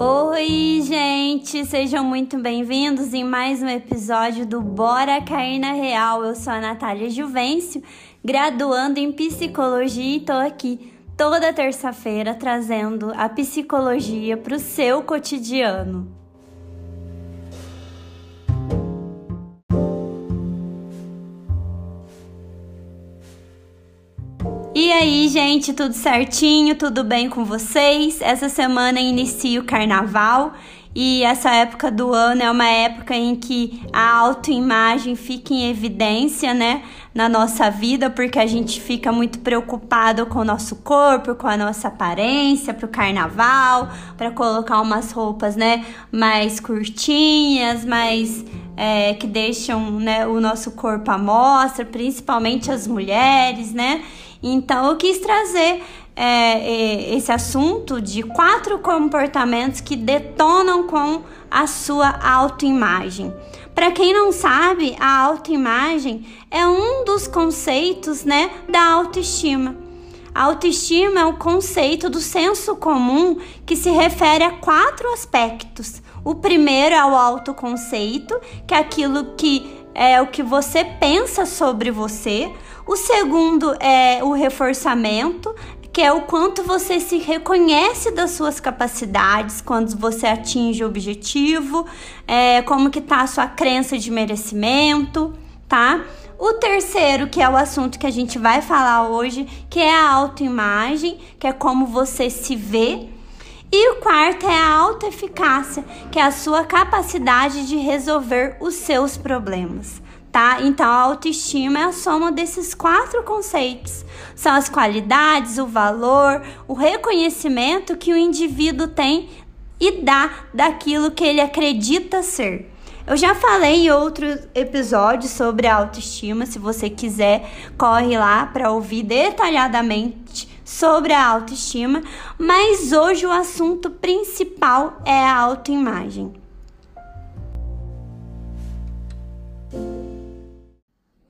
Oi, gente! Sejam muito bem-vindos em mais um episódio do Bora Cair na Real. Eu sou a Natália Juvencio, graduando em psicologia e tô aqui toda terça-feira trazendo a psicologia para o seu cotidiano. E aí, gente, tudo certinho? Tudo bem com vocês? Essa semana inicia o carnaval e essa época do ano é uma época em que a autoimagem fica em evidência, né, na nossa vida, porque a gente fica muito preocupado com o nosso corpo, com a nossa aparência para o carnaval, para colocar umas roupas, né, mais curtinhas, mais é, que deixam, né, o nosso corpo à mostra, principalmente as mulheres, né? Então, eu quis trazer é, é, esse assunto de quatro comportamentos que detonam com a sua autoimagem. Para quem não sabe, a autoimagem é um dos conceitos né, da autoestima. A autoestima é o conceito do senso comum que se refere a quatro aspectos. O primeiro é o autoconceito, que é aquilo que é o que você pensa sobre você. O segundo é o reforçamento, que é o quanto você se reconhece das suas capacidades quando você atinge o objetivo, é, como que tá a sua crença de merecimento, tá? O terceiro, que é o assunto que a gente vai falar hoje, que é a autoimagem, que é como você se vê. E o quarto é a autoeficácia, que é a sua capacidade de resolver os seus problemas tá? Então a autoestima é a soma desses quatro conceitos. São as qualidades, o valor, o reconhecimento que o indivíduo tem e dá daquilo que ele acredita ser. Eu já falei em outros episódios sobre a autoestima, se você quiser, corre lá para ouvir detalhadamente sobre a autoestima, mas hoje o assunto principal é a autoimagem.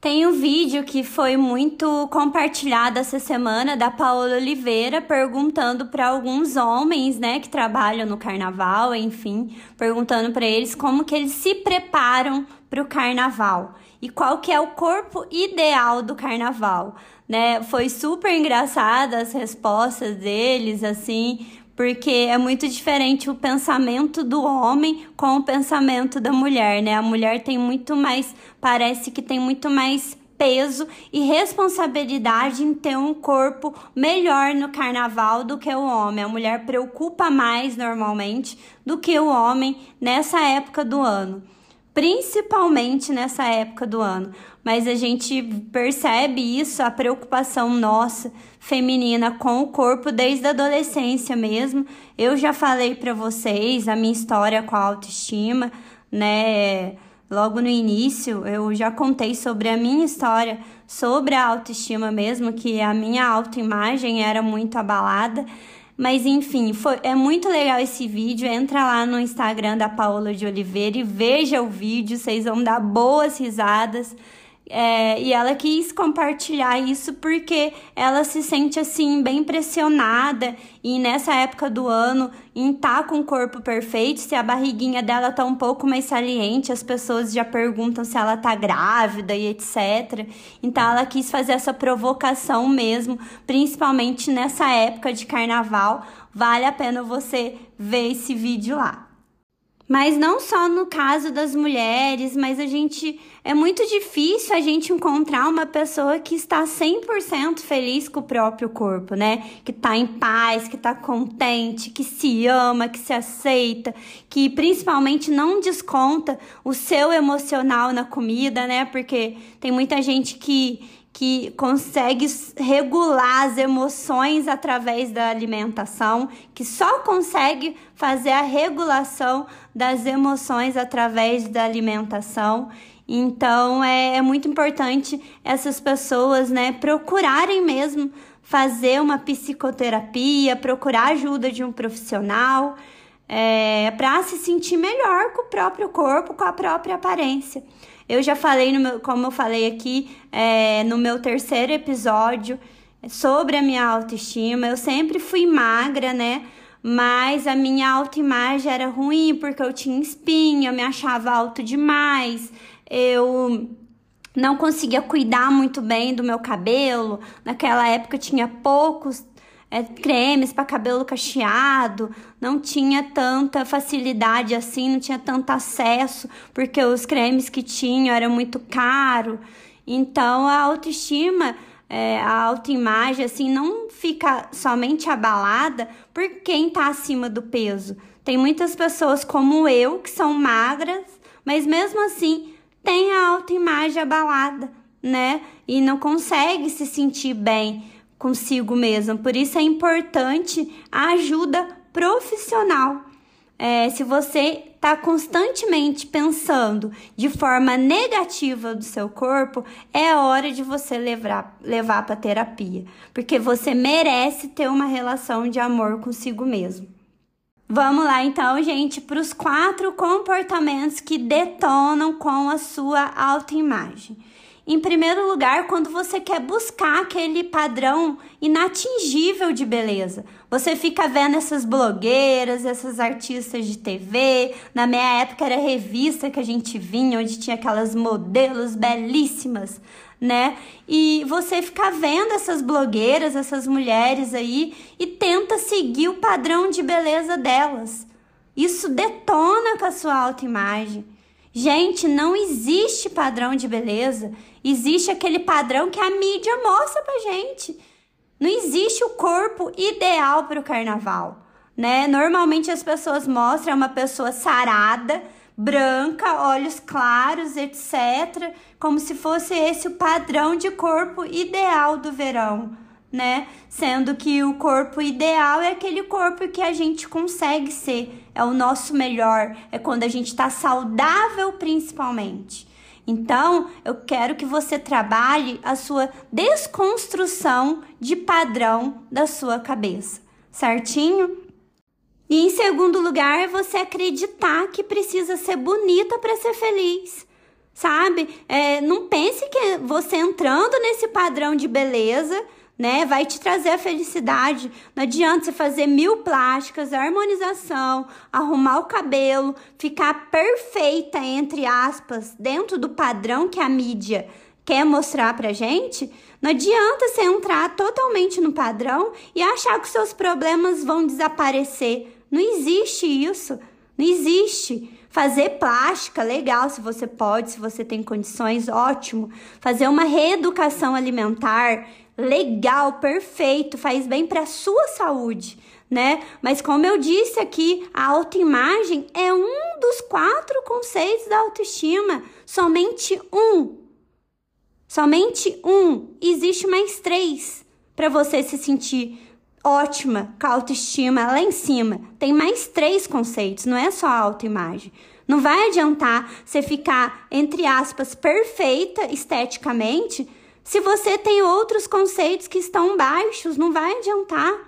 Tem um vídeo que foi muito compartilhado essa semana da Paola Oliveira perguntando para alguns homens, né, que trabalham no carnaval, enfim, perguntando para eles como que eles se preparam para o carnaval e qual que é o corpo ideal do carnaval, né? Foi super engraçada as respostas deles, assim, porque é muito diferente o pensamento do homem com o pensamento da mulher, né? A mulher tem muito mais, parece que tem muito mais peso e responsabilidade em ter um corpo melhor no carnaval do que o homem. A mulher preocupa mais normalmente do que o homem nessa época do ano, principalmente nessa época do ano. Mas a gente percebe isso, a preocupação nossa feminina com o corpo desde a adolescência mesmo. Eu já falei para vocês a minha história com a autoestima, né? Logo no início, eu já contei sobre a minha história sobre a autoestima mesmo, que a minha autoimagem era muito abalada. Mas enfim, foi, é muito legal esse vídeo. Entra lá no Instagram da Paola de Oliveira e veja o vídeo, vocês vão dar boas risadas. É, e ela quis compartilhar isso porque ela se sente assim bem pressionada e nessa época do ano em tá com o corpo perfeito, se a barriguinha dela tá um pouco mais saliente, as pessoas já perguntam se ela tá grávida e etc. Então ela quis fazer essa provocação mesmo, principalmente nessa época de carnaval. Vale a pena você ver esse vídeo lá. Mas não só no caso das mulheres, mas a gente é muito difícil a gente encontrar uma pessoa que está 100% feliz com o próprio corpo, né? Que está em paz, que está contente, que se ama, que se aceita, que principalmente não desconta o seu emocional na comida, né? Porque tem muita gente que que consegue regular as emoções através da alimentação, que só consegue fazer a regulação das emoções através da alimentação. Então é, é muito importante essas pessoas né, procurarem mesmo fazer uma psicoterapia, procurar ajuda de um profissional é, para se sentir melhor com o próprio corpo, com a própria aparência. Eu já falei, no meu, como eu falei aqui é, no meu terceiro episódio, sobre a minha autoestima. Eu sempre fui magra, né? mas a minha autoimagem era ruim porque eu tinha espinha, eu me achava alto demais, eu não conseguia cuidar muito bem do meu cabelo. Naquela época tinha poucos é, cremes para cabelo cacheado, não tinha tanta facilidade assim, não tinha tanto acesso, porque os cremes que tinham eram muito caro. Então a autoestima, é, a autoimagem, assim, não fica somente abalada por quem está acima do peso. Tem muitas pessoas como eu que são magras, mas mesmo assim tem a autoimagem abalada, né? E não consegue se sentir bem consigo mesmo. Por isso é importante a ajuda profissional. É, se você está constantemente pensando de forma negativa do seu corpo, é hora de você levar, levar para terapia, porque você merece ter uma relação de amor consigo mesmo. Vamos lá então, gente, para os quatro comportamentos que detonam com a sua autoimagem. Em primeiro lugar, quando você quer buscar aquele padrão inatingível de beleza. Você fica vendo essas blogueiras, essas artistas de TV. Na minha época era revista que a gente vinha, onde tinha aquelas modelos belíssimas, né? E você fica vendo essas blogueiras, essas mulheres aí e tenta seguir o padrão de beleza delas. Isso detona com a sua autoimagem. Gente, não existe padrão de beleza. Existe aquele padrão que a mídia mostra pra gente. Não existe o corpo ideal para o carnaval, né? Normalmente as pessoas mostram uma pessoa sarada, branca, olhos claros, etc, como se fosse esse o padrão de corpo ideal do verão, né? Sendo que o corpo ideal é aquele corpo que a gente consegue ser, é o nosso melhor, é quando a gente está saudável principalmente. Então, eu quero que você trabalhe a sua desconstrução de padrão da sua cabeça, certinho? E em segundo lugar, é você acreditar que precisa ser bonita para ser feliz sabe? É, não pense que você entrando nesse padrão de beleza né? Vai te trazer a felicidade. Não adianta você fazer mil plásticas, harmonização, arrumar o cabelo, ficar perfeita, entre aspas, dentro do padrão que a mídia quer mostrar pra gente. Não adianta você entrar totalmente no padrão e achar que seus problemas vão desaparecer. Não existe isso. Não existe. Fazer plástica, legal, se você pode, se você tem condições, ótimo. Fazer uma reeducação alimentar, legal, perfeito, faz bem para a sua saúde, né? Mas como eu disse aqui, a autoimagem é um dos quatro conceitos da autoestima, somente um. Somente um. Existe mais três para você se sentir ótima, com a autoestima lá em cima. Tem mais três conceitos, não é só a autoimagem. Não vai adiantar você ficar, entre aspas, perfeita esteticamente se você tem outros conceitos que estão baixos, não vai adiantar.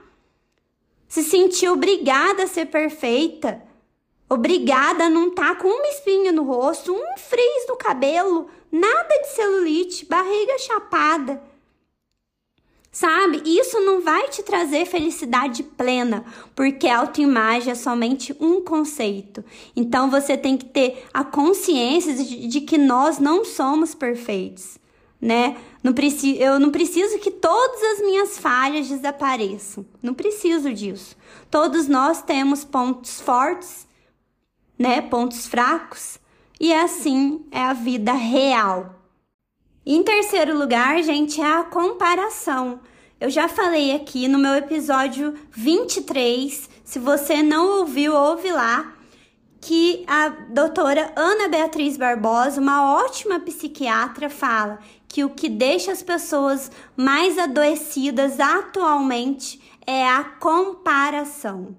Se sentir obrigada a ser perfeita, obrigada a não estar tá com uma espinha no rosto, um frizz no cabelo, nada de celulite, barriga chapada. Sabe? Isso não vai te trazer felicidade plena, porque autoimagem é somente um conceito. Então você tem que ter a consciência de, de que nós não somos perfeitos né? Não preciso, eu não preciso que todas as minhas falhas desapareçam. Não preciso disso. Todos nós temos pontos fortes, né? Pontos fracos. E assim é a vida real. Em terceiro lugar, gente, é a comparação. Eu já falei aqui no meu episódio 23. Se você não ouviu, ouve lá que a doutora Ana Beatriz Barbosa, uma ótima psiquiatra, fala que o que deixa as pessoas mais adoecidas atualmente é a comparação,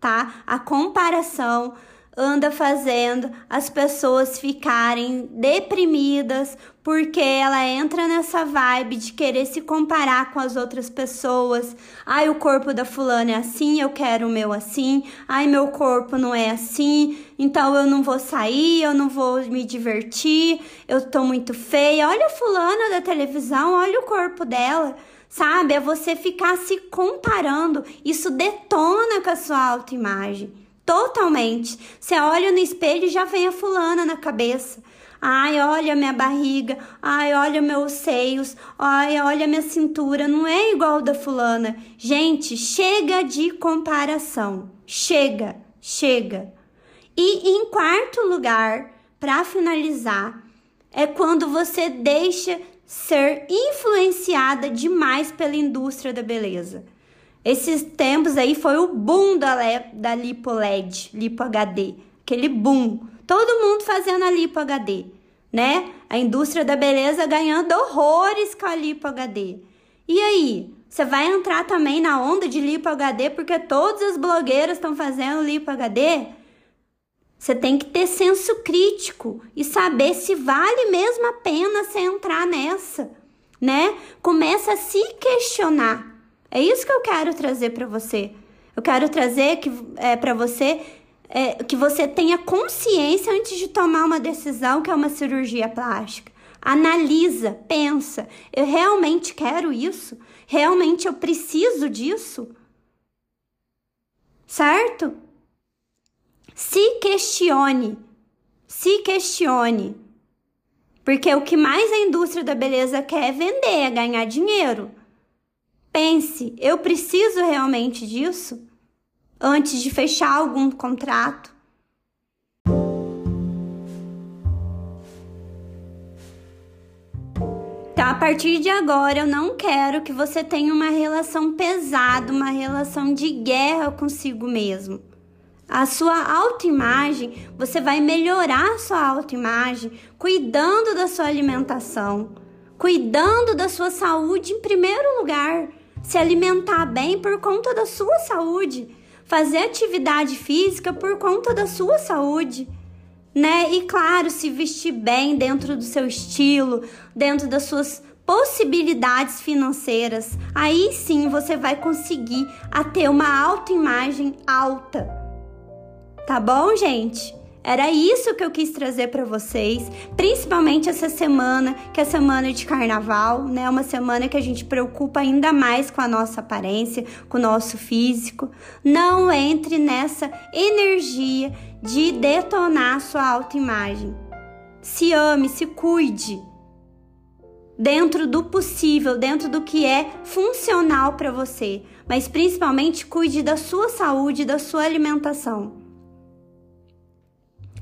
tá? A comparação anda fazendo as pessoas ficarem deprimidas porque ela entra nessa vibe de querer se comparar com as outras pessoas. Ai, o corpo da fulana é assim, eu quero o meu assim. Ai, meu corpo não é assim, então eu não vou sair, eu não vou me divertir, eu tô muito feia. Olha a fulana da televisão, olha o corpo dela sabe? É você ficar se comparando. Isso detona com a sua autoimagem. Totalmente. Você olha no espelho e já vem a fulana na cabeça. Ai, olha minha barriga. Ai, olha meus seios. Ai, olha minha cintura. Não é igual da fulana. Gente, chega de comparação. Chega, chega. E em quarto lugar, para finalizar, é quando você deixa ser influenciada demais pela indústria da beleza. Esses tempos aí foi o boom da, da Lipo LED, Lipo HD, aquele boom. Todo mundo fazendo a Lipo HD, né? A indústria da beleza ganhando horrores com a Lipo HD. E aí, você vai entrar também na onda de Lipo HD porque todas as blogueiras estão fazendo Lipo HD? Você tem que ter senso crítico e saber se vale mesmo a pena você entrar nessa, né? Começa a se questionar. É isso que eu quero trazer para você. Eu quero trazer que é, para você é, que você tenha consciência antes de tomar uma decisão que é uma cirurgia plástica. Analisa, pensa. Eu realmente quero isso? Realmente eu preciso disso? Certo? Se questione. Se questione. Porque o que mais a indústria da beleza quer é vender, é ganhar dinheiro. Pense, eu preciso realmente disso? Antes de fechar algum contrato? Então, a partir de agora, eu não quero que você tenha uma relação pesada, uma relação de guerra consigo mesmo a sua autoimagem, você vai melhorar a sua autoimagem cuidando da sua alimentação, cuidando da sua saúde em primeiro lugar. Se alimentar bem por conta da sua saúde, fazer atividade física por conta da sua saúde, né? E claro, se vestir bem dentro do seu estilo, dentro das suas possibilidades financeiras. Aí sim você vai conseguir a ter uma autoimagem alta Tá bom, gente? Era isso que eu quis trazer para vocês, principalmente essa semana, que é semana de carnaval, né? Uma semana que a gente preocupa ainda mais com a nossa aparência, com o nosso físico. Não entre nessa energia de detonar sua autoimagem. Se ame, se cuide. Dentro do possível, dentro do que é funcional para você, mas principalmente cuide da sua saúde, da sua alimentação.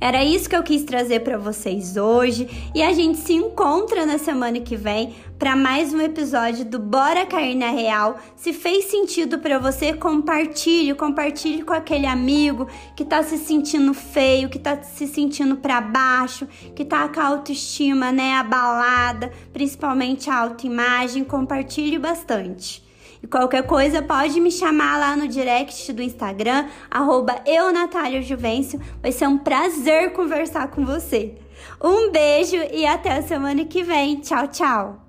Era isso que eu quis trazer para vocês hoje e a gente se encontra na semana que vem para mais um episódio do Bora Cair na Real. Se fez sentido para você, compartilhe, compartilhe com aquele amigo que tá se sentindo feio, que tá se sentindo para baixo, que tá com a autoestima, né, abalada, principalmente a autoimagem, compartilhe bastante. E qualquer coisa pode me chamar lá no direct do Instagram, arroba Vai ser um prazer conversar com você. Um beijo e até a semana que vem. Tchau, tchau!